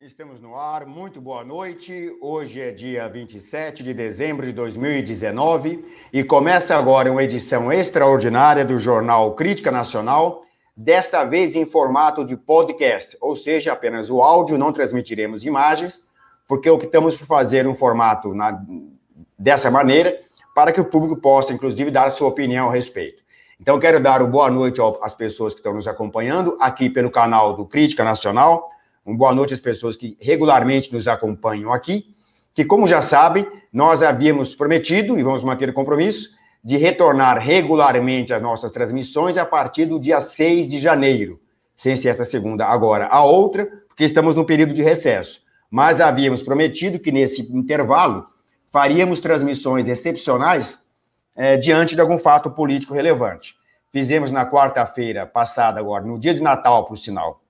Estamos no ar, muito boa noite. Hoje é dia 27 de dezembro de 2019 e começa agora uma edição extraordinária do jornal Crítica Nacional, desta vez em formato de podcast, ou seja, apenas o áudio, não transmitiremos imagens, porque optamos por fazer um formato na, dessa maneira para que o público possa, inclusive, dar sua opinião a respeito. Então, quero dar uma boa noite às pessoas que estão nos acompanhando aqui pelo canal do Crítica Nacional uma boa noite às pessoas que regularmente nos acompanham aqui, que, como já sabem, nós havíamos prometido, e vamos manter o compromisso, de retornar regularmente às nossas transmissões a partir do dia 6 de janeiro, sem ser essa segunda agora a outra, porque estamos no período de recesso. Mas havíamos prometido que nesse intervalo faríamos transmissões excepcionais é, diante de algum fato político relevante. Fizemos na quarta-feira passada, agora, no dia de Natal, por sinal,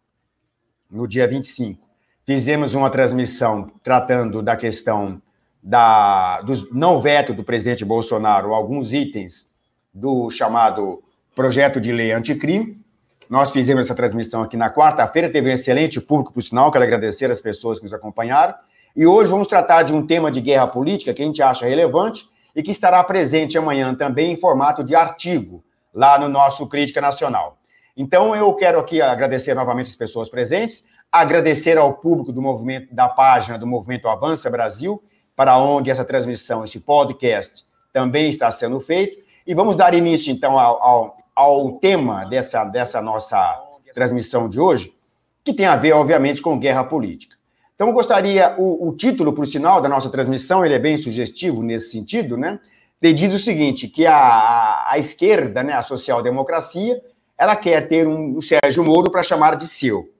no dia 25. Fizemos uma transmissão tratando da questão da, do não veto do presidente Bolsonaro, alguns itens do chamado projeto de lei anticrime. Nós fizemos essa transmissão aqui na quarta-feira, teve um excelente público, por sinal, quero agradecer as pessoas que nos acompanharam. E hoje vamos tratar de um tema de guerra política que a gente acha relevante e que estará presente amanhã também em formato de artigo, lá no nosso Crítica Nacional. Então, eu quero aqui agradecer novamente as pessoas presentes, agradecer ao público do movimento, da página do Movimento Avança Brasil, para onde essa transmissão, esse podcast também está sendo feito. E vamos dar início, então, ao, ao, ao tema dessa, dessa nossa transmissão de hoje, que tem a ver, obviamente, com guerra política. Então, eu gostaria, o, o título, por sinal, da nossa transmissão, ele é bem sugestivo nesse sentido, né? Ele diz o seguinte, que a, a, a esquerda, né, a social-democracia, ela quer ter um, Sérgio Moro para chamar de seu.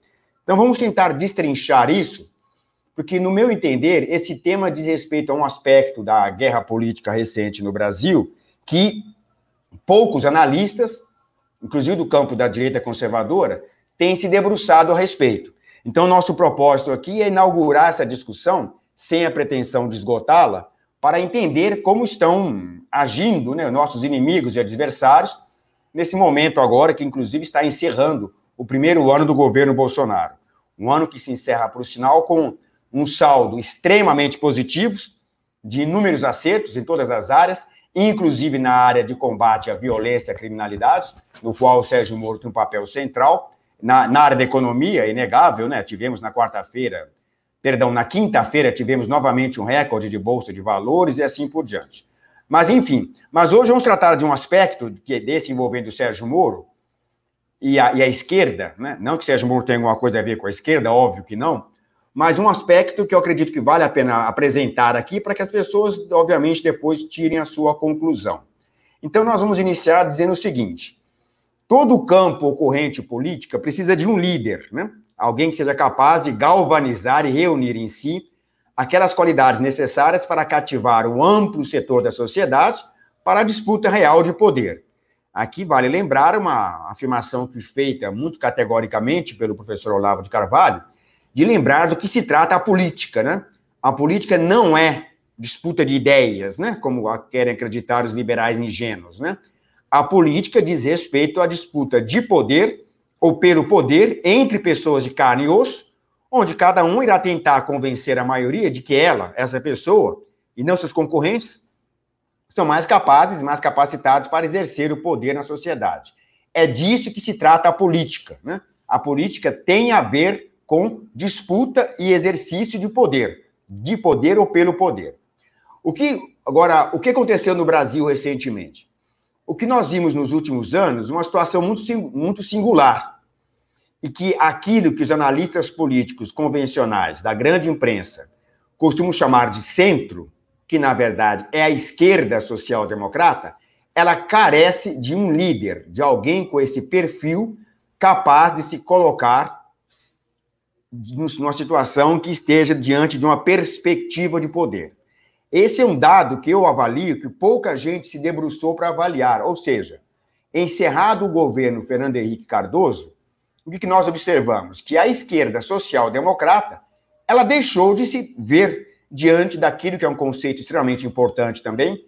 Então vamos tentar destrinchar isso, porque, no meu entender, esse tema diz respeito a um aspecto da guerra política recente no Brasil que poucos analistas, inclusive do campo da direita conservadora, têm se debruçado a respeito. Então, nosso propósito aqui é inaugurar essa discussão, sem a pretensão de esgotá-la, para entender como estão agindo né, nossos inimigos e adversários nesse momento agora, que inclusive está encerrando o primeiro ano do governo Bolsonaro. Um ano que se encerra, por sinal, com um saldo extremamente positivo, de inúmeros acertos em todas as áreas, inclusive na área de combate à violência e à criminalidade, no qual o Sérgio Moro tem um papel central. Na, na área da economia, é inegável, né? Tivemos na quarta-feira, perdão, na quinta-feira, tivemos novamente um recorde de bolsa de valores e assim por diante. Mas, enfim, mas hoje vamos tratar de um aspecto que é desse envolvendo o Sérgio Moro e a, e a esquerda, né? não que o Sérgio Moro tenha alguma coisa a ver com a esquerda, óbvio que não, mas um aspecto que eu acredito que vale a pena apresentar aqui para que as pessoas, obviamente, depois tirem a sua conclusão. Então, nós vamos iniciar dizendo o seguinte: todo campo ocorrente política precisa de um líder, né? alguém que seja capaz de galvanizar e reunir em si aquelas qualidades necessárias para cativar o amplo setor da sociedade para a disputa real de poder. Aqui vale lembrar uma afirmação que feita muito categoricamente pelo professor Olavo de Carvalho, de lembrar do que se trata a política, né? A política não é disputa de ideias, né? Como querem acreditar os liberais ingênuos, né? A política diz respeito à disputa de poder ou pelo poder entre pessoas de carne e osso, onde cada um irá tentar convencer a maioria de que ela, essa pessoa, e não seus concorrentes, são mais capazes, mais capacitados para exercer o poder na sociedade. É disso que se trata a política. Né? A política tem a ver com disputa e exercício de poder, de poder ou pelo poder. O que agora, o que aconteceu no Brasil recentemente? O que nós vimos nos últimos anos, uma situação muito, muito singular e que aquilo que os analistas políticos convencionais da grande imprensa costumam chamar de centro, que na verdade é a esquerda social-democrata, ela carece de um líder, de alguém com esse perfil capaz de se colocar numa situação que esteja diante de uma perspectiva de poder. Esse é um dado que eu avalio que pouca gente se debruçou para avaliar, ou seja, encerrado o governo Fernando Henrique Cardoso, o que nós observamos? Que a esquerda social-democrata, ela deixou de se ver diante daquilo que é um conceito extremamente importante também,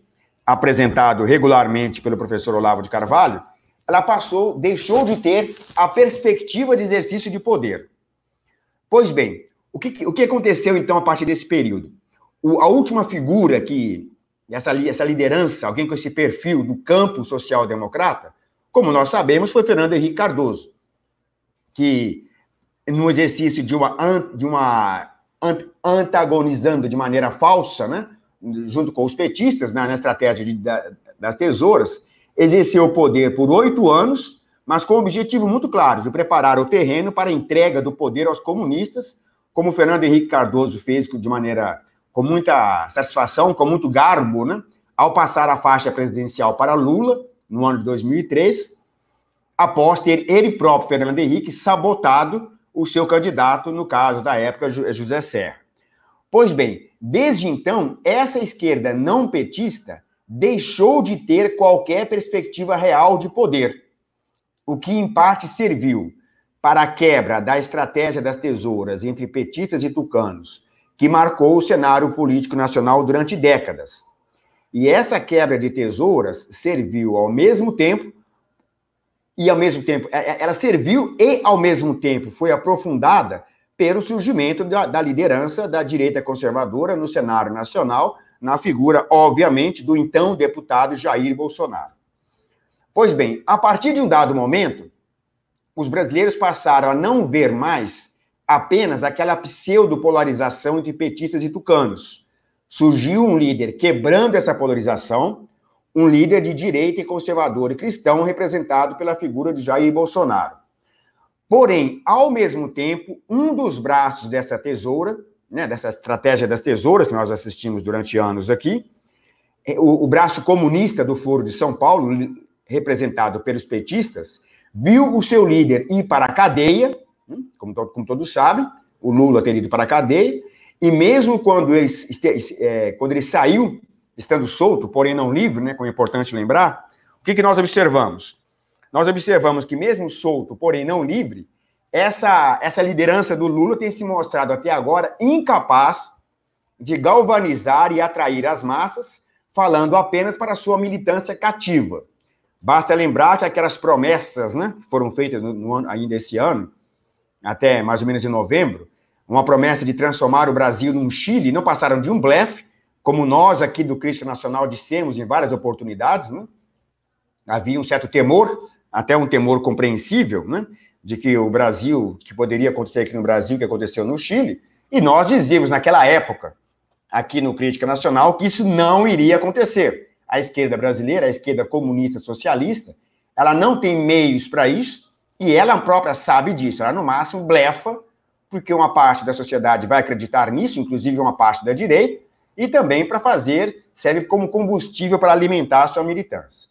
apresentado regularmente pelo professor Olavo de Carvalho, ela passou, deixou de ter a perspectiva de exercício de poder. Pois bem, O que, o que aconteceu, então, a partir desse período? O, a última figura que, essa, essa liderança, alguém com esse perfil do campo social-democrata, como nós sabemos, foi Fernando Henrique Cardoso, que, no exercício de uma, de uma antagonizando de maneira falsa, né, junto com os petistas, na, na estratégia de, da, das tesouras, exerceu o poder por oito anos, mas com o objetivo muito claro de preparar o terreno para a entrega do poder aos comunistas, como Fernando Henrique Cardoso fez de maneira com muita satisfação, com muito garbo, né, ao passar a faixa presidencial para Lula no ano de 2003, após ter ele próprio, Fernando Henrique, sabotado o seu candidato, no caso da época, José Serra. Pois bem, desde então, essa esquerda não petista deixou de ter qualquer perspectiva real de poder, o que em parte serviu para a quebra da estratégia das tesouras entre petistas e tucanos, que marcou o cenário político nacional durante décadas. E essa quebra de tesouras serviu ao mesmo tempo e ao mesmo tempo é, é, ela serviu e ao mesmo tempo foi aprofundada pelo surgimento da, da liderança da direita conservadora no cenário nacional, na figura, obviamente, do então deputado Jair Bolsonaro. Pois bem, a partir de um dado momento, os brasileiros passaram a não ver mais apenas aquela pseudo-polarização entre petistas e tucanos. Surgiu um líder quebrando essa polarização, um líder de direita e conservador e cristão representado pela figura de Jair Bolsonaro. Porém, ao mesmo tempo, um dos braços dessa tesoura, né, dessa estratégia das tesouras que nós assistimos durante anos aqui, é, o, o braço comunista do Foro de São Paulo, representado pelos petistas, viu o seu líder ir para a cadeia, hum, como, como todos sabem, o Lula ter ido para a cadeia, e mesmo quando ele, é, quando ele saiu estando solto, porém não livre, né, como é importante lembrar, o que, que nós observamos? Nós observamos que, mesmo solto, porém não livre, essa, essa liderança do Lula tem se mostrado até agora incapaz de galvanizar e atrair as massas, falando apenas para sua militância cativa. Basta lembrar que aquelas promessas, né, que foram feitas no, no, ainda esse ano, até mais ou menos em novembro, uma promessa de transformar o Brasil num Chile, não passaram de um blefe, como nós aqui do Crítica Nacional dissemos em várias oportunidades, né? havia um certo temor, até um temor compreensível, né? de que o Brasil, que poderia acontecer aqui no Brasil, que aconteceu no Chile, e nós dizíamos naquela época, aqui no Crítica Nacional, que isso não iria acontecer. A esquerda brasileira, a esquerda comunista socialista, ela não tem meios para isso, e ela própria sabe disso, ela no máximo blefa, porque uma parte da sociedade vai acreditar nisso, inclusive uma parte da direita, e também para fazer, serve como combustível para alimentar a sua militância.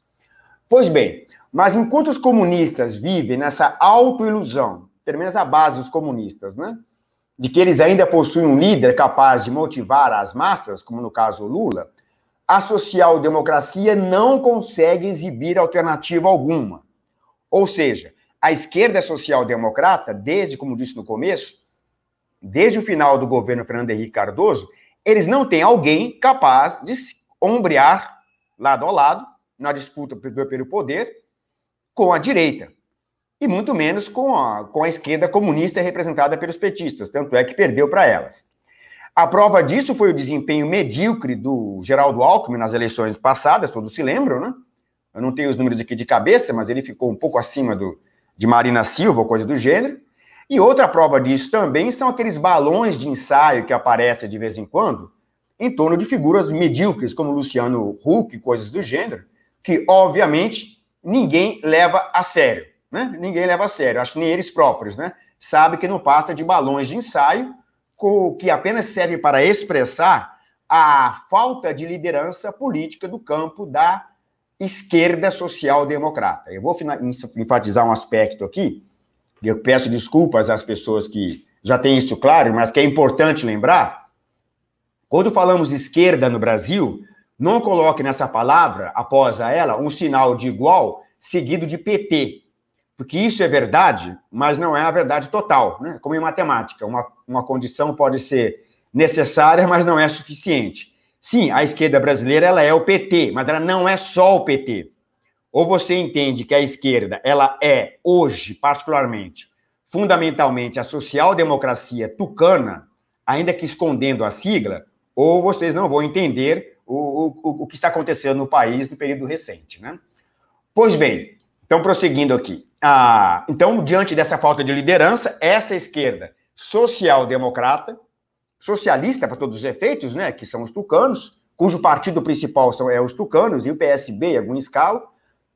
Pois bem, mas enquanto os comunistas vivem nessa autoilusão, pelo menos a base dos comunistas, né? De que eles ainda possuem um líder capaz de motivar as massas, como no caso Lula, a social-democracia não consegue exibir alternativa alguma. Ou seja, a esquerda social-democrata, desde, como disse no começo, desde o final do governo Fernando Henrique Cardoso, eles não têm alguém capaz de ombrear lado a lado na disputa pelo poder com a direita. E muito menos com a, com a esquerda comunista representada pelos petistas, tanto é que perdeu para elas. A prova disso foi o desempenho medíocre do Geraldo Alckmin nas eleições passadas, todos se lembram, né? Eu não tenho os números aqui de cabeça, mas ele ficou um pouco acima do, de Marina Silva, coisa do gênero. E outra prova disso também são aqueles balões de ensaio que aparecem de vez em quando em torno de figuras medíocres, como Luciano Huck, coisas do gênero, que, obviamente, ninguém leva a sério. Né? Ninguém leva a sério, acho que nem eles próprios, né? Sabe que não passa de balões de ensaio que apenas servem para expressar a falta de liderança política do campo da esquerda social-democrata. Eu vou enfatizar um aspecto aqui, eu peço desculpas às pessoas que já têm isso claro, mas que é importante lembrar. Quando falamos esquerda no Brasil, não coloque nessa palavra, após a ela, um sinal de igual seguido de PT. Porque isso é verdade, mas não é a verdade total. Né? Como em matemática, uma, uma condição pode ser necessária, mas não é suficiente. Sim, a esquerda brasileira ela é o PT, mas ela não é só o PT. Ou você entende que a esquerda, ela é, hoje, particularmente, fundamentalmente a social-democracia tucana, ainda que escondendo a sigla, ou vocês não vão entender o, o, o que está acontecendo no país no período recente. Né? Pois bem, então prosseguindo aqui. Ah, então, diante dessa falta de liderança, essa esquerda social-democrata, socialista para todos os efeitos, né, que são os tucanos, cujo partido principal são é os tucanos e o PSB em algum escala,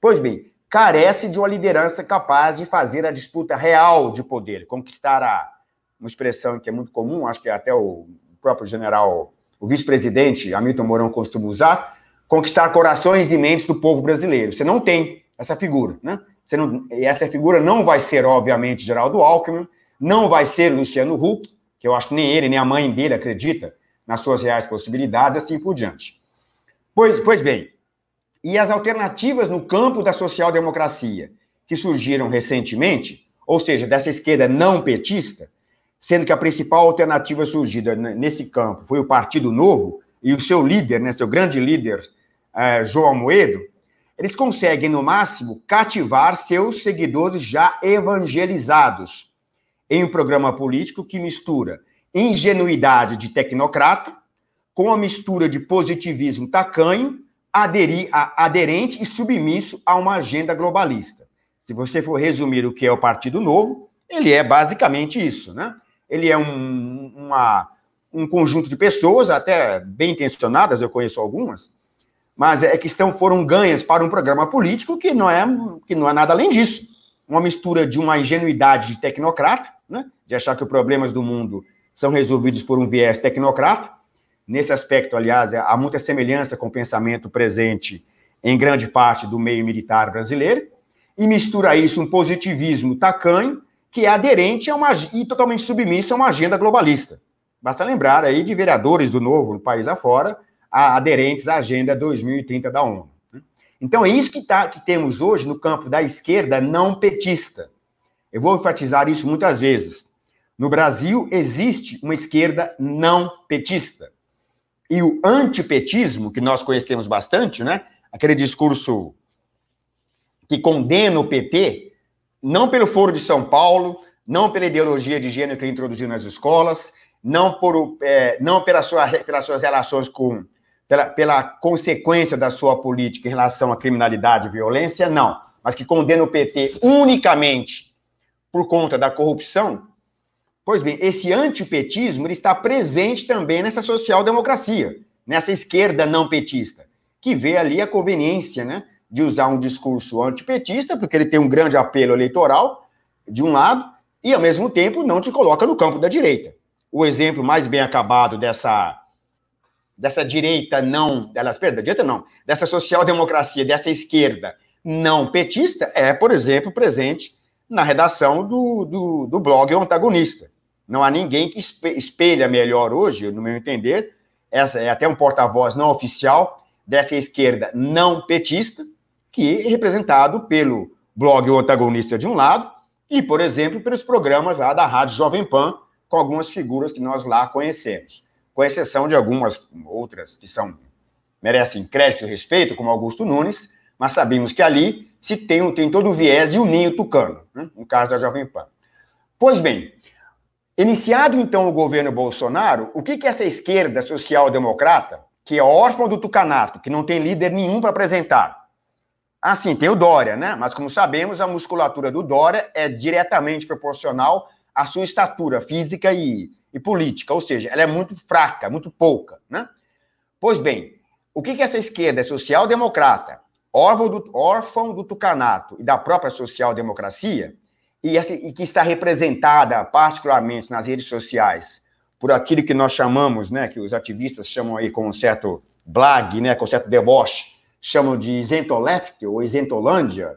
pois bem, carece de uma liderança capaz de fazer a disputa real de poder, conquistar a, uma expressão que é muito comum, acho que até o próprio general, o vice-presidente Hamilton Mourão costuma usar, conquistar corações e mentes do povo brasileiro. Você não tem essa figura, né? Você não, essa figura não vai ser, obviamente, Geraldo Alckmin, não vai ser Luciano Huck, que eu acho que nem ele, nem a mãe dele acredita nas suas reais possibilidades, assim por diante. Pois, pois bem, e as alternativas no campo da social-democracia que surgiram recentemente, ou seja, dessa esquerda não petista, sendo que a principal alternativa surgida nesse campo foi o Partido Novo, e o seu líder, né, seu grande líder, uh, João Moedo, eles conseguem, no máximo, cativar seus seguidores já evangelizados em um programa político que mistura ingenuidade de tecnocrata com a mistura de positivismo tacanho, aderi, a, aderente e submisso a uma agenda globalista. Se você for resumir o que é o Partido Novo, ele é basicamente isso, né? Ele é um, uma, um conjunto de pessoas, até bem intencionadas, eu conheço algumas, mas é que estão, foram ganhas para um programa político que não é, que não é nada além disso. Uma mistura de uma ingenuidade de tecnocrata, né, de achar que os problemas do mundo são resolvidos por um viés tecnocrata. Nesse aspecto, aliás, há muita semelhança com o pensamento presente em grande parte do meio militar brasileiro, e mistura isso um positivismo tacanho, que é aderente a uma, e totalmente submisso a uma agenda globalista. Basta lembrar aí de vereadores do Novo, no país afora, aderentes à Agenda 2030 da ONU. Né? Então, é isso que, tá, que temos hoje no campo da esquerda não petista. Eu vou enfatizar isso muitas vezes. No Brasil, existe uma esquerda não petista. E o antipetismo, que nós conhecemos bastante, né? aquele discurso que condena o PT, não pelo Foro de São Paulo, não pela ideologia de gênero que ele introduziu nas escolas, não, por, é, não pela sua, pelas suas relações com pela, pela consequência da sua política em relação à criminalidade e violência, não. Mas que condena o PT unicamente por conta da corrupção, pois bem, esse antipetismo está presente também nessa social-democracia, nessa esquerda não petista, que vê ali a conveniência né, de usar um discurso antipetista, porque ele tem um grande apelo eleitoral, de um lado, e ao mesmo tempo não te coloca no campo da direita. O exemplo mais bem acabado dessa dessa direita não, delas, perdão, direita não, dessa social-democracia, dessa esquerda não petista, é, por exemplo, presente na redação do, do, do blog O Antagonista. Não há ninguém que espelha melhor hoje, no meu entender, essa é até um porta-voz não oficial dessa esquerda não petista, que é representado pelo blog O Antagonista de um lado e, por exemplo, pelos programas lá da Rádio Jovem Pan, com algumas figuras que nós lá conhecemos com exceção de algumas outras que são merecem crédito e respeito, como Augusto Nunes, mas sabemos que ali se tem, tem todo o viés de um ninho tucano, né? no caso da Jovem Pan. Pois bem, iniciado então o governo Bolsonaro, o que, que essa esquerda social-democrata, que é órfã do tucanato, que não tem líder nenhum para apresentar, ah, sim, tem o Dória, né? Mas como sabemos, a musculatura do Dória é diretamente proporcional à sua estatura física e, e política, ou seja, ela é muito fraca, muito pouca, né? Pois bem, o que, que essa esquerda social-democrata, órfão do, órfão do tucanato e da própria social-democracia, e, e que está representada particularmente nas redes sociais por aquilo que nós chamamos, né, que os ativistas chamam aí com um certo blag, né, com um certo deboche, chamam de isentoleft ou isentolândia,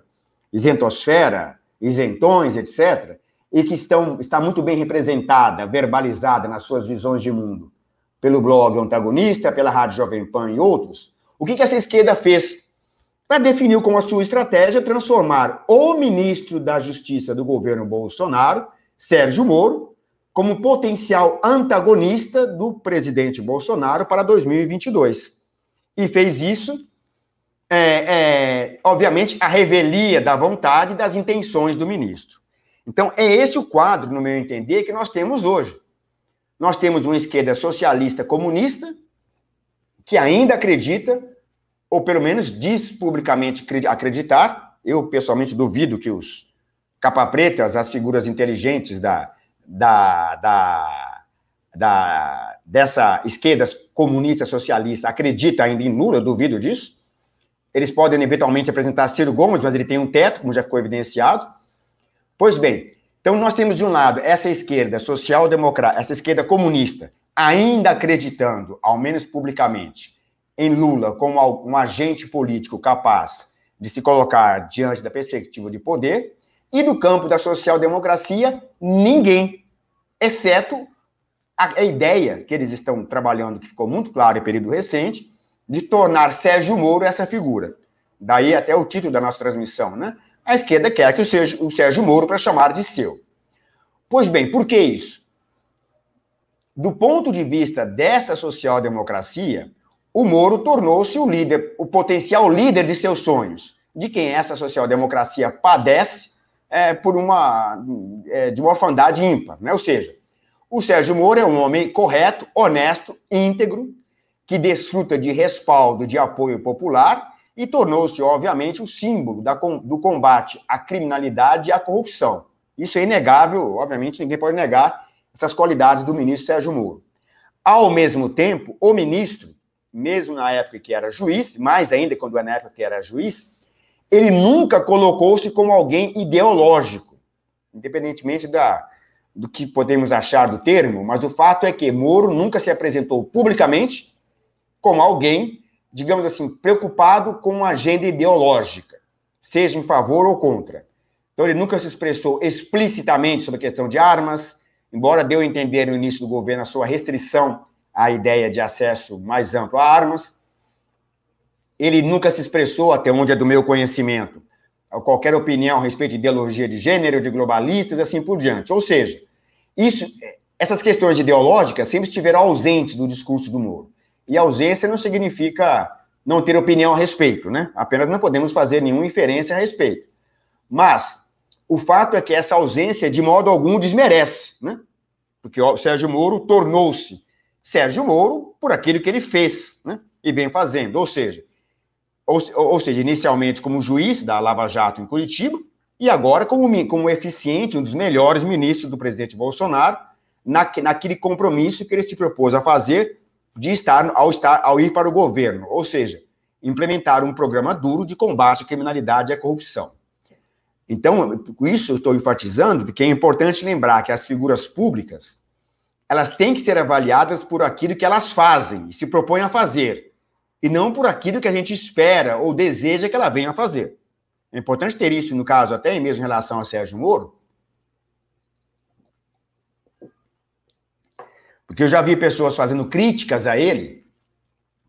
isentosfera, isentões, etc., e que estão, está muito bem representada, verbalizada nas suas visões de mundo, pelo blog Antagonista, pela Rádio Jovem Pan e outros, o que, que essa esquerda fez para definir como a sua estratégia transformar o ministro da Justiça do governo Bolsonaro, Sérgio Moro, como potencial antagonista do presidente Bolsonaro para 2022. E fez isso, é, é, obviamente, a revelia da vontade e das intenções do ministro. Então, é esse o quadro, no meu entender, que nós temos hoje. nós temos uma esquerda socialista comunista, que ainda acredita, ou pelo menos diz publicamente acreditar, eu pessoalmente duvido que os capa-pretas, as figuras inteligentes da, da, da, da, dessa esquerda comunista socialista acredita ainda em Lula, eu duvido disso. Eles podem eventualmente apresentar Ciro Gomes, mas ele tem um teto, como já ficou evidenciado. Pois bem, então nós temos de um lado essa esquerda social-democrata, essa esquerda comunista, ainda acreditando, ao menos publicamente, em Lula como um agente político capaz de se colocar diante da perspectiva de poder, e do campo da social-democracia, ninguém, exceto a, ideia que eles estão trabalhando, que ficou muito claro em período recente, de tornar Sérgio Moro essa figura. Daí até o título da nossa transmissão, né? A esquerda quer que o Sérgio, o Sérgio Moro para chamar de seu. Pois bem, por que isso? Do ponto de vista dessa social-democracia, o Moro tornou-se o líder, o potencial líder de seus sonhos, de quem essa social-democracia padece é, por uma é, de uma orfandade ímpar, né? Ou seja, o Sérgio Moro é um homem correto, honesto, íntegro, que desfruta de respaldo, de apoio popular e tornou-se, obviamente, o símbolo da, do combate à criminalidade e à corrupção. Isso é inegável, obviamente, ninguém pode negar essas qualidades do ministro Sérgio Moro. Ao mesmo tempo, o ministro, mesmo na época que era juiz, mais ainda quando é na época que era juiz, ele nunca colocou-se como alguém ideológico, independentemente da, do que podemos achar do termo, mas o fato é que Moro nunca se apresentou publicamente como alguém, digamos assim, preocupado com uma agenda ideológica, seja em favor ou contra. Então, ele nunca se expressou explicitamente sobre a questão de armas, embora deu a entender no início do governo a sua restrição à ideia de acesso mais amplo a armas ele nunca se expressou, até onde é do meu conhecimento, qualquer opinião a respeito de ideologia de gênero, de globalistas, assim por diante. Ou seja, isso, essas questões ideológicas sempre estiveram ausentes do discurso do Moro. E ausência não significa não ter opinião a respeito, né? Apenas não podemos fazer nenhuma inferência a respeito. Mas o fato é que essa ausência, de modo algum, desmerece, né? Porque o Sérgio Moro tornou-se Sérgio Moro por aquilo que ele fez, né? E vem fazendo. Ou seja, ou, ou seja, inicialmente como juiz da Lava Jato em Curitiba, e agora como, como eficiente, um dos melhores ministros do presidente Bolsonaro, na, naquele compromisso que ele se propôs a fazer de estar ao, estar ao ir para o governo, ou seja, implementar um programa duro de combate à criminalidade e à corrupção. Então, com isso eu estou enfatizando, porque é importante lembrar que as figuras públicas, elas têm que ser avaliadas por aquilo que elas fazem e se propõem a fazer, e não por aquilo que a gente espera ou deseja que ela venha a fazer. É importante ter isso, no caso, até mesmo em relação a Sérgio Moro, porque eu já vi pessoas fazendo críticas a ele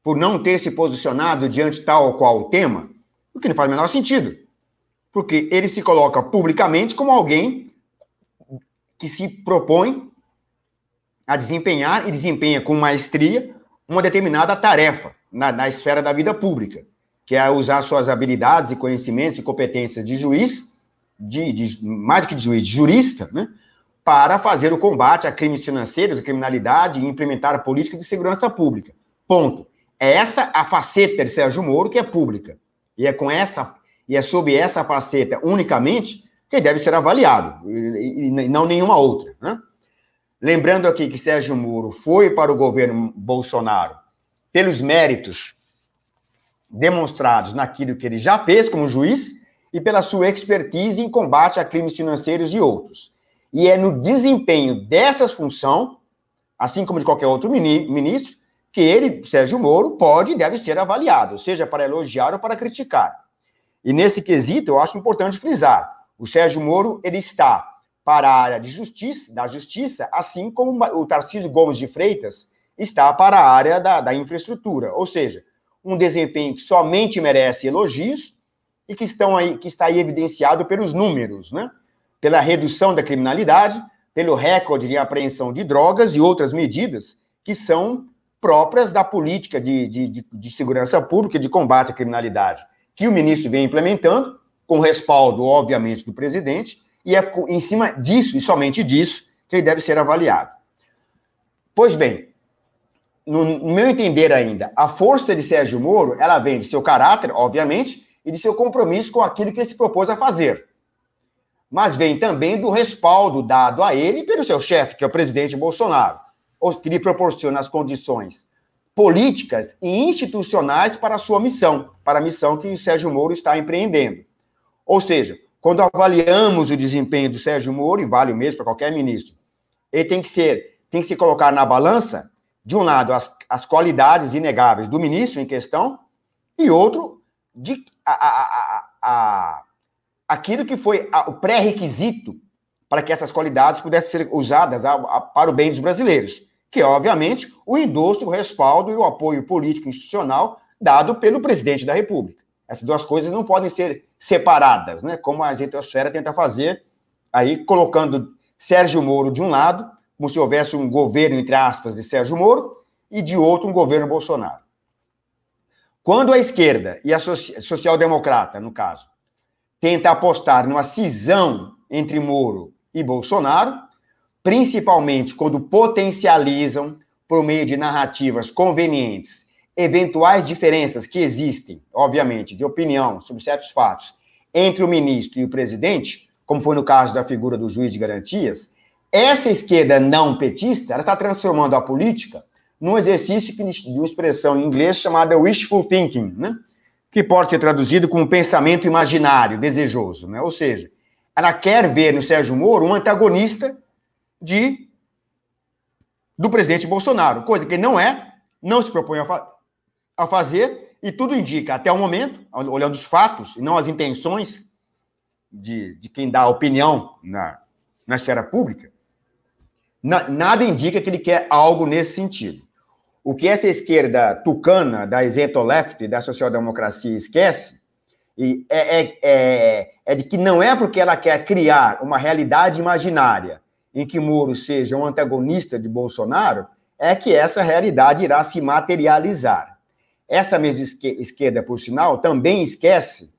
por não ter se posicionado diante tal ou qual tema, o que não faz o menor sentido. Porque ele se coloca publicamente como alguém que se propõe a desempenhar e desempenha com maestria uma determinada tarefa na, na esfera da vida pública, que é usar suas habilidades e conhecimentos e competências de juiz, de, de, mais do que de juiz, de jurista, né, para fazer o combate a crimes financeiros, a criminalidade e implementar a política de segurança pública. Ponto. É essa a faceta de Sérgio Moro que é pública. E é com essa e é sob essa faceta unicamente que deve ser avaliado, e, e não nenhuma outra. Né? Lembrando aqui que Sérgio Moro foi para o governo Bolsonaro pelos méritos demonstrados naquilo que ele já fez como juiz e pela sua expertise em combate a crimes financeiros e outros. E é no desempenho dessas funções, assim como de qualquer outro ministro, que ele, Sérgio Moro, pode e deve ser avaliado, seja para elogiar ou para criticar. E nesse quesito, eu acho importante frisar, o Sérgio Moro, ele está para a área de justiça, da justiça, assim como o Tarcísio Gomes de Freitas está para a área da, da infraestrutura, ou seja, um desempenho que somente merece elogios e que, estão aí, que está aí evidenciado pelos números, né? pela redução da criminalidade, pelo recorde de apreensão de drogas e outras medidas que são próprias da política de, de, de, de segurança pública e de combate à criminalidade, que o ministro vem implementando, com respaldo, obviamente, do presidente, e é em cima disso, e somente disso, que ele deve ser avaliado. Pois bem, no, meu entender ainda, a força de Sérgio Moro, ela vem de seu caráter, obviamente, e de seu compromisso com aquilo que ele se propôs a fazer. Mas vem também do respaldo dado a ele pelo seu chefe, que é o presidente Bolsonaro, que lhe proporciona as condições políticas e institucionais para a sua missão, para a missão que o Sérgio Moro está empreendendo. Ou seja, quando avaliamos o desempenho do Sérgio Moro, e vale o mesmo para qualquer ministro, ele tem que ser, tem que se colocar na balança, de um lado, as, as qualidades inegáveis do ministro em questão, e outro, de, a, a, a, aquilo que foi o pré-requisito para que essas qualidades pudessem ser usadas para o bem dos brasileiros que é, obviamente, o endosso, o respaldo e o apoio político institucional dado pelo presidente da República. Essas duas coisas não podem ser separadas, né? como a Zetosfera tenta fazer, aí colocando Sérgio Moro de um lado, como se houvesse um governo, entre aspas, de Sérgio Moro, e de outro um governo Bolsonaro. Quando a esquerda e a social-democrata, no caso, tenta apostar numa cisão entre Moro e Bolsonaro, principalmente quando potencializam, por meio de narrativas convenientes, eventuais diferenças que existem, obviamente, de opinião sobre certos fatos entre o ministro e o presidente, como foi no caso da figura do juiz de garantias, essa esquerda não petista ela está transformando a política num exercício de uma expressão em inglês chamada wishful thinking, né? que pode ser traduzido como pensamento imaginário, desejoso. Né? Ou seja, ela quer ver no Sérgio Moro um antagonista de do presidente Bolsonaro, coisa que não é, não se propõe a, fa a fazer, e tudo indica, até o momento, olhando os fatos e não as intenções de, de quem dá opinião na, na esfera pública, na, nada indica que ele quer algo nesse sentido. O que essa esquerda tucana da isento-left, da social-democracia, esquece e é, é, é, é de que não é porque ela quer criar uma realidade imaginária em que Moro seja um antagonista de Bolsonaro, é que essa realidade irá se materializar. Essa mesma esquerda, por sinal, também esquece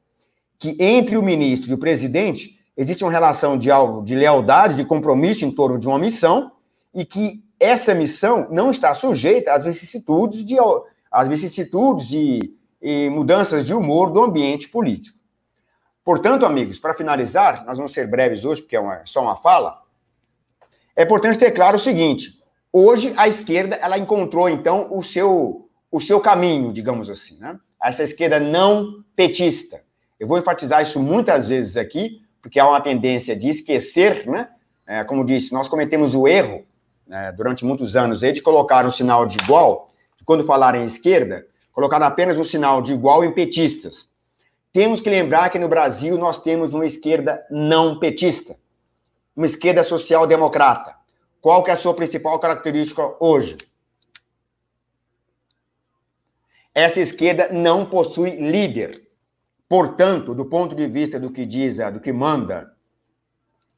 que entre o ministro e o presidente existe uma relação de de lealdade, de compromisso em torno de uma missão, e que essa missão não está sujeita às vicissitudes de às vicissitudes e, e mudanças de humor do ambiente político. Portanto, amigos, para finalizar, nós vamos ser breves hoje, porque é uma, só uma fala. É importante ter claro o seguinte: hoje a esquerda ela encontrou então o seu o seu caminho, digamos assim, né? Essa esquerda não petista. Eu vou enfatizar isso muitas vezes aqui, porque há uma tendência de esquecer, né? É, como disse, nós cometemos o erro né, durante muitos anos de colocar um sinal de igual, quando falar em esquerda, colocar apenas um sinal de igual em petistas. Temos que lembrar que no Brasil nós temos uma esquerda não petista uma esquerda social-democrata. Qual que é a sua principal característica hoje? Essa esquerda não possui líder. Portanto, do ponto de vista do que diz, do que manda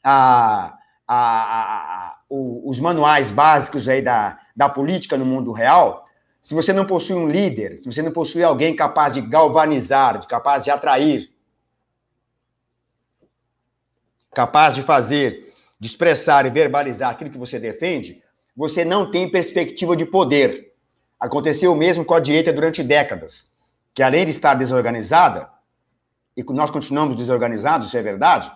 a, a, a, os manuais básicos aí da, da política no mundo real, se você não possui um líder, se você não possui alguém capaz de galvanizar, capaz de atrair, capaz de fazer de expressar e verbalizar aquilo que você defende, você não tem perspectiva de poder. Aconteceu o mesmo com a direita durante décadas, que além de estar desorganizada, e nós continuamos desorganizados, isso é verdade,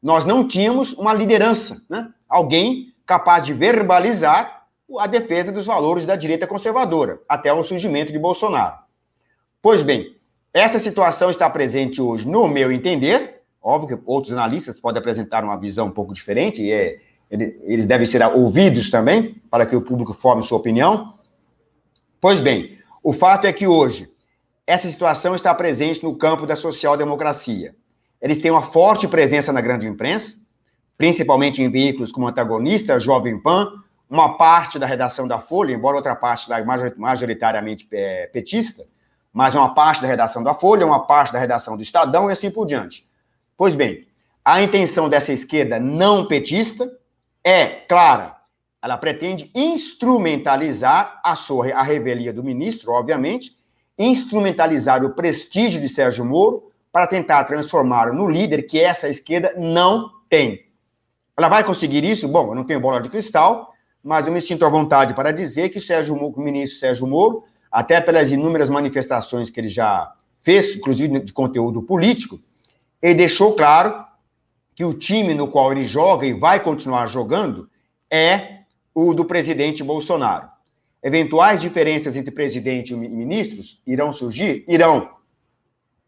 nós não tínhamos uma liderança, né? alguém capaz de verbalizar a defesa dos valores da direita conservadora, até o surgimento de Bolsonaro. Pois bem, essa situação está presente hoje, no meu entender, Óbvio que outros analistas podem apresentar uma visão um pouco diferente, e é, eles devem ser ouvidos também, para que o público forme sua opinião. Pois bem, o fato é que hoje essa situação está presente no campo da social-democracia. Eles têm uma forte presença na grande imprensa, principalmente em veículos como Antagonista, Jovem Pan, uma parte da redação da Folha, embora outra parte da majoritariamente é, petista, mas uma parte da redação da Folha, uma parte da redação do Estadão e assim por diante. Pois bem, a intenção dessa esquerda não petista é clara. Ela pretende instrumentalizar a sua a revelia do ministro, obviamente, instrumentalizar o prestígio de Sérgio Moro para tentar transformá-lo no líder que essa esquerda não tem. Ela vai conseguir isso? Bom, eu não tenho bola de cristal, mas eu me sinto à vontade para dizer que Sérgio, o ministro Sérgio Moro, até pelas inúmeras manifestações que ele já fez, inclusive de conteúdo político, ele deixou claro que o time no qual ele joga e vai continuar jogando é o do presidente Bolsonaro. Eventuais diferenças entre presidente e ministros irão surgir? Irão.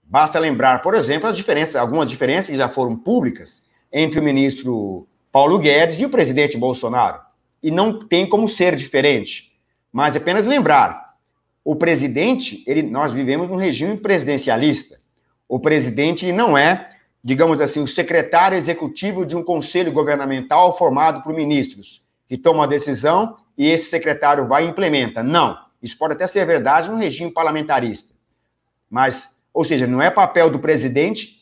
Basta lembrar, por exemplo, as diferenças, algumas diferenças que já foram públicas entre o ministro Paulo Guedes e o presidente Bolsonaro. E não tem como ser diferente. Mas apenas lembrar, o presidente, ele, nós vivemos num regime presidencialista. O presidente não é, digamos assim, o secretário executivo de um conselho governamental formado por ministros, que toma a decisão e esse secretário vai e implementa. Não. Isso pode até ser verdade no regime parlamentarista. Mas, ou seja, não é papel do presidente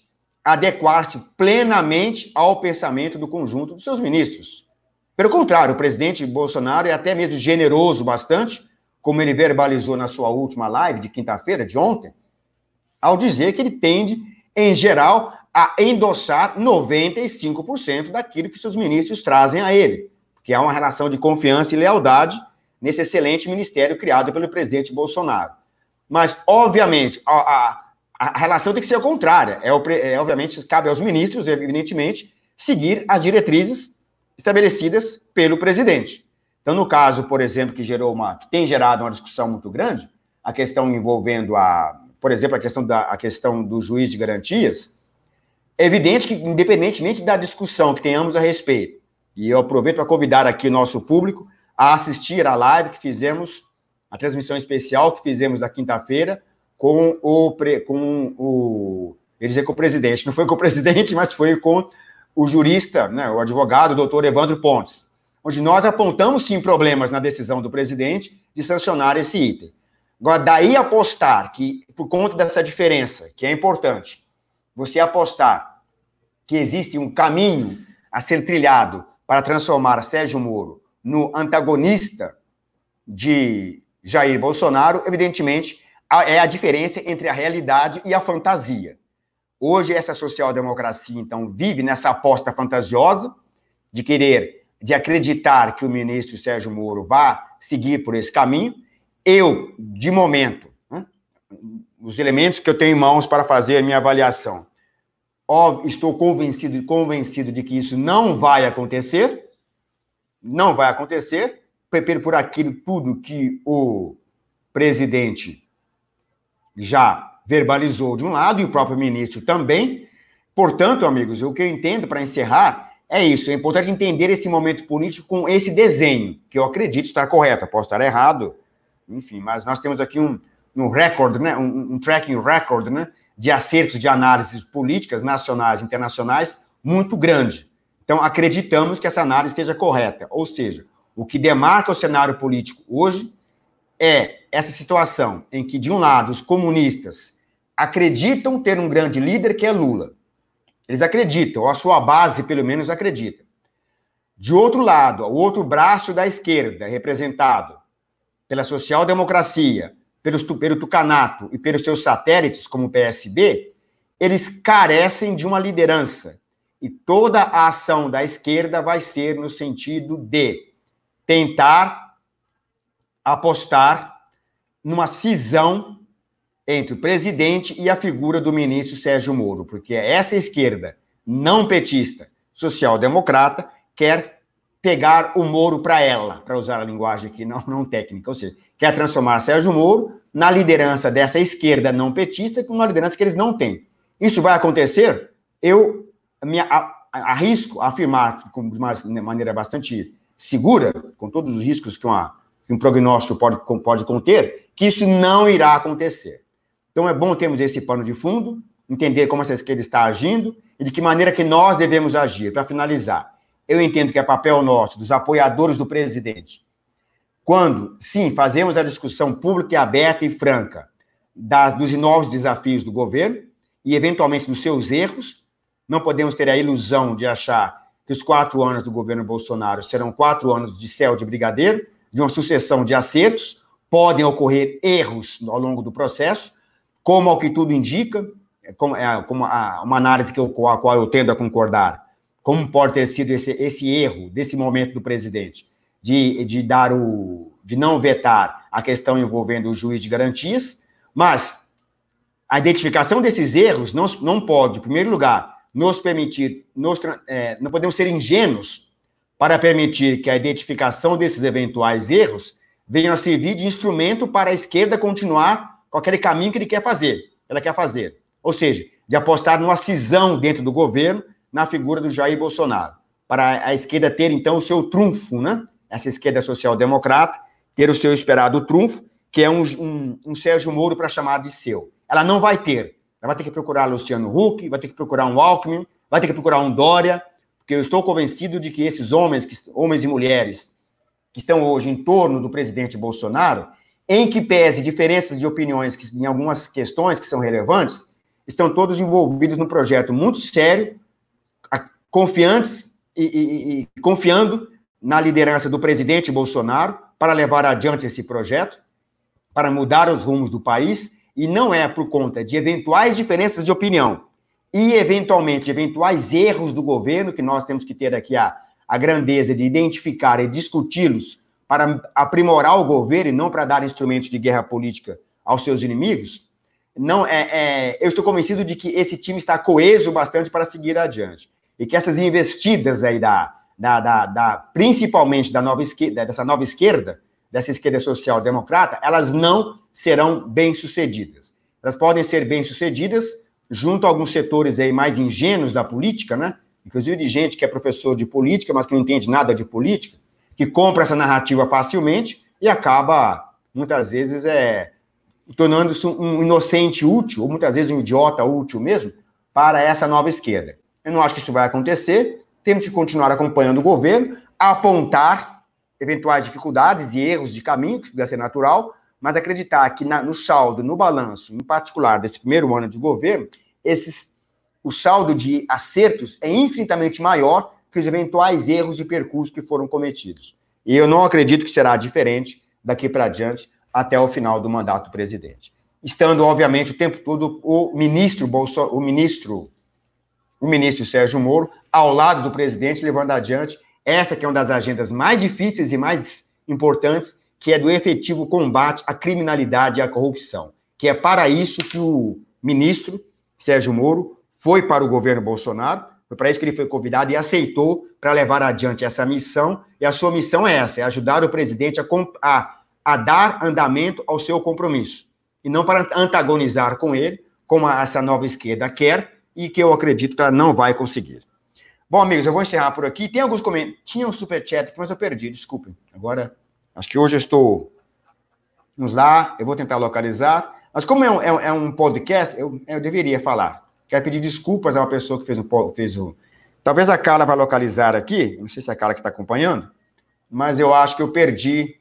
adequar-se plenamente ao pensamento do conjunto dos seus ministros. Pelo contrário, o presidente Bolsonaro é até mesmo generoso bastante como ele verbalizou na sua última live de quinta-feira, de ontem, ao dizer que ele tende, em geral, a endossar 95% daquilo que seus ministros trazem a ele, que há uma relação de confiança e lealdade nesse excelente ministério criado pelo presidente Bolsonaro. Mas, obviamente, a, a, a relação tem que ser contrária. É, é, obviamente, cabe aos ministros, evidentemente, seguir as diretrizes estabelecidas pelo presidente. Então, no caso, por exemplo, que gerou uma, que tem gerado uma discussão muito grande, a questão envolvendo a, por exemplo, a questão da a questão do juiz de garantias, é evidente que, independentemente da discussão que tenhamos a respeito, e eu aproveito para convidar aqui o nosso público a assistir a live que fizemos, a transmissão especial que fizemos na quinta-feira com o, com o, ele dizer com o presidente, não foi com o presidente, mas foi com o jurista, né, o advogado, o doutor Evandro Pontes onde nós apontamos sim problemas na decisão do presidente de sancionar esse item. Agora, daí apostar que, por conta dessa diferença, que é importante, você apostar que existe um caminho a ser trilhado para transformar Sérgio Moro no antagonista de Jair Bolsonaro, evidentemente, é a diferença entre a realidade e a fantasia. Hoje, essa social-democracia, então, vive nessa aposta fantasiosa de querer de acreditar que o ministro Sérgio Moro vá seguir por esse caminho. Eu, de momento, né, os elementos que eu tenho em mãos para fazer minha avaliação, ó, estou convencido, convencido de que isso não vai acontecer, não vai acontecer, por aquilo tudo que o presidente já verbalizou de um lado e o próprio ministro também. Portanto, amigos, o que eu entendo para encerrar é isso, é importante entender esse momento político com esse desenho, que eu acredito estar correto, posso estar errado, enfim, mas nós temos aqui um, um recorde, né, um, um tracking record, né, de acertos de análises políticas nacionais e internacionais muito grande. Então, acreditamos que essa análise esteja correta. Ou seja, o que demarca o cenário político hoje é essa situação em que, de um lado, os comunistas acreditam ter um grande líder que é Lula. Eles acreditam, ou a sua base, pelo menos, acredita. De outro lado, o outro braço da esquerda, representado pela social-democracia, pelo, pelo tucanato e pelos seus satélites, como o PSB, eles carecem de uma liderança. E toda a ação da esquerda vai ser no sentido de tentar apostar numa cisão entre o presidente e a figura do ministro Sérgio Moro, porque essa esquerda não petista, social-democrata, quer pegar o Moro para ela, para usar a linguagem aqui não, não técnica, ou seja, quer transformar Sérgio Moro na liderança dessa esquerda não petista, com uma liderança que eles não têm. Isso vai acontecer? Eu me arrisco a afirmar, de uma maneira bastante segura, com todos os riscos que, uma, que um prognóstico pode, pode conter, que isso não irá acontecer. Então é bom termos esse pano de fundo, entender como essa esquerda está agindo e de que maneira que nós devemos agir. Para finalizar, eu entendo que é papel nosso, dos apoiadores do presidente, quando, sim, fazemos a discussão pública aberta e franca das, dos novos desafios do governo e, eventualmente, dos seus erros, não podemos ter a ilusão de achar que os quatro anos do governo Bolsonaro serão quatro anos de céu de brigadeiro, de uma sucessão de acertos, podem ocorrer erros ao longo do processo, como ao que tudo indica, como, é, como a, uma análise com a qual eu tendo a concordar, como pode ter sido esse, esse erro desse momento do presidente, de, de dar o de não vetar a questão envolvendo o juiz de garantias, mas a identificação desses erros não, não pode, em primeiro lugar, nos permitir, nos, é, não podemos ser ingênuos para permitir que a identificação desses eventuais erros venha a servir de instrumento para a esquerda continuar com aquele caminho que ele quer fazer, ela quer fazer. Ou seja, de apostar numa cisão dentro do governo na figura do Jair Bolsonaro, para a esquerda ter então o seu trunfo, né? Essa esquerda social-democrata ter o seu esperado trunfo, que é um, um, um Sérgio Moro para chamar de seu. Ela não vai ter. Ela vai ter que procurar Luciano Huck, vai ter que procurar um Alckmin, vai ter que procurar um Dória, porque eu estou convencido de que esses homens, que, homens e mulheres que estão hoje em torno do presidente Bolsonaro, em que pese diferenças de opiniões que, em algumas questões que são relevantes, estão todos envolvidos num projeto muito sério, confiantes e, e, e confiando na liderança do presidente Bolsonaro para levar adiante esse projeto, para mudar os rumos do país, e não é por conta de eventuais diferenças de opinião e, eventualmente, eventuais erros do governo, que nós temos que ter aqui a, a grandeza de identificar e discuti-los para aprimorar o governo e não para dar instrumentos de guerra política aos seus inimigos, não é, é, eu estou convencido de que esse time está coeso bastante para seguir adiante. E que essas investidas aí da, da, da, da principalmente da nova esquerda, dessa nova esquerda, dessa esquerda social-democrata, elas não serão bem-sucedidas. Elas podem ser bem-sucedidas junto a alguns setores aí mais ingênuos da política, né? Inclusive de gente que é professor de política, mas que não entende nada de política, que compra essa narrativa facilmente e acaba, muitas vezes, é, tornando-se um inocente útil, ou muitas vezes um idiota útil mesmo, para essa nova esquerda. Eu não acho que isso vai acontecer, temos que continuar acompanhando o governo, apontar eventuais dificuldades e erros de caminho, que deve ser natural, mas acreditar que na, no saldo, no balanço, em particular desse primeiro ano de governo, esses, o saldo de acertos é infinitamente maior que os eventuais erros de percurso que foram cometidos. E eu não acredito que será diferente daqui para diante até o final do mandato do presidente. Estando, obviamente, o tempo todo o ministro o ministro, o ministro Sérgio Moro ao lado do presidente, levando adiante essa que é uma das agendas mais difíceis e mais importantes, que é do efetivo combate à criminalidade e à corrupção, que é para isso que o ministro Sérgio Moro foi para o governo Bolsonaro, foi para isso que ele foi convidado e aceitou para levar adiante essa missão, e a sua missão é essa, é ajudar o presidente a, a, a dar andamento ao seu compromisso, e não para antagonizar com ele, como essa nova esquerda quer, e que eu acredito que ela não vai conseguir. Bom, amigos, eu vou encerrar por aqui. Tem alguns comentários. Tinha um superchat, mas eu perdi, desculpem. Agora, acho que hoje eu estou. Vamos lá, eu vou tentar localizar. Mas como é um, é um é podcast, eu, eu, deveria falar. Quero pedir desculpas a uma pessoa que fez o. Fez. Talvez a Carla vai localizar aqui. Não sei se é a Carla que está acompanhando, mas eu acho que eu perdi.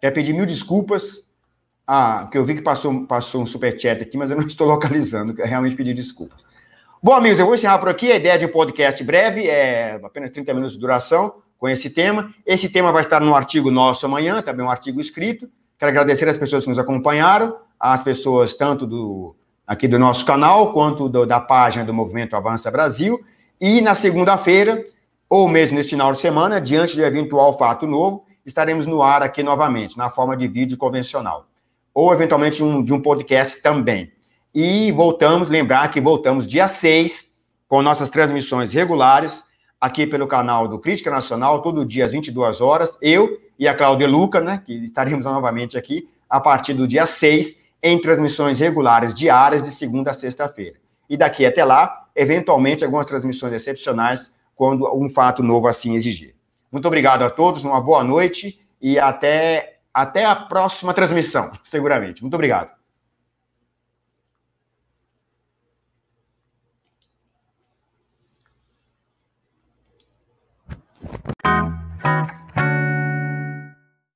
Quero pedir mil desculpas. Ah, que eu vi que passou, passou um superchat aqui, mas eu não estou localizando. Realmente pedir desculpas. Bom, amigos, eu vou encerrar por aqui. A ideia de um podcast breve é apenas 30 minutos de duração com esse tema. Esse tema vai estar no artigo nosso amanhã, também um artigo escrito. Quero agradecer as pessoas que nos acompanharam, as pessoas tanto do aqui do nosso canal quanto do, da página do Movimento Avança Brasil. E na segunda-feira, ou mesmo nesse final de semana, diante de eventual fato novo, estaremos no ar aqui novamente, na forma de vídeo convencional. Ou eventualmente um, de um podcast também. E voltamos, lembrar que voltamos dia 6 com nossas transmissões regulares aqui pelo canal do Crítica Nacional, todo dia às 22 horas. Eu e a Cláudia Luca, né, que estaremos novamente aqui a partir do dia 6 em transmissões regulares diárias de segunda a sexta-feira. E daqui até lá, eventualmente, algumas transmissões excepcionais quando um fato novo assim exigir. Muito obrigado a todos, uma boa noite e até, até a próxima transmissão, seguramente. Muito obrigado. Bye.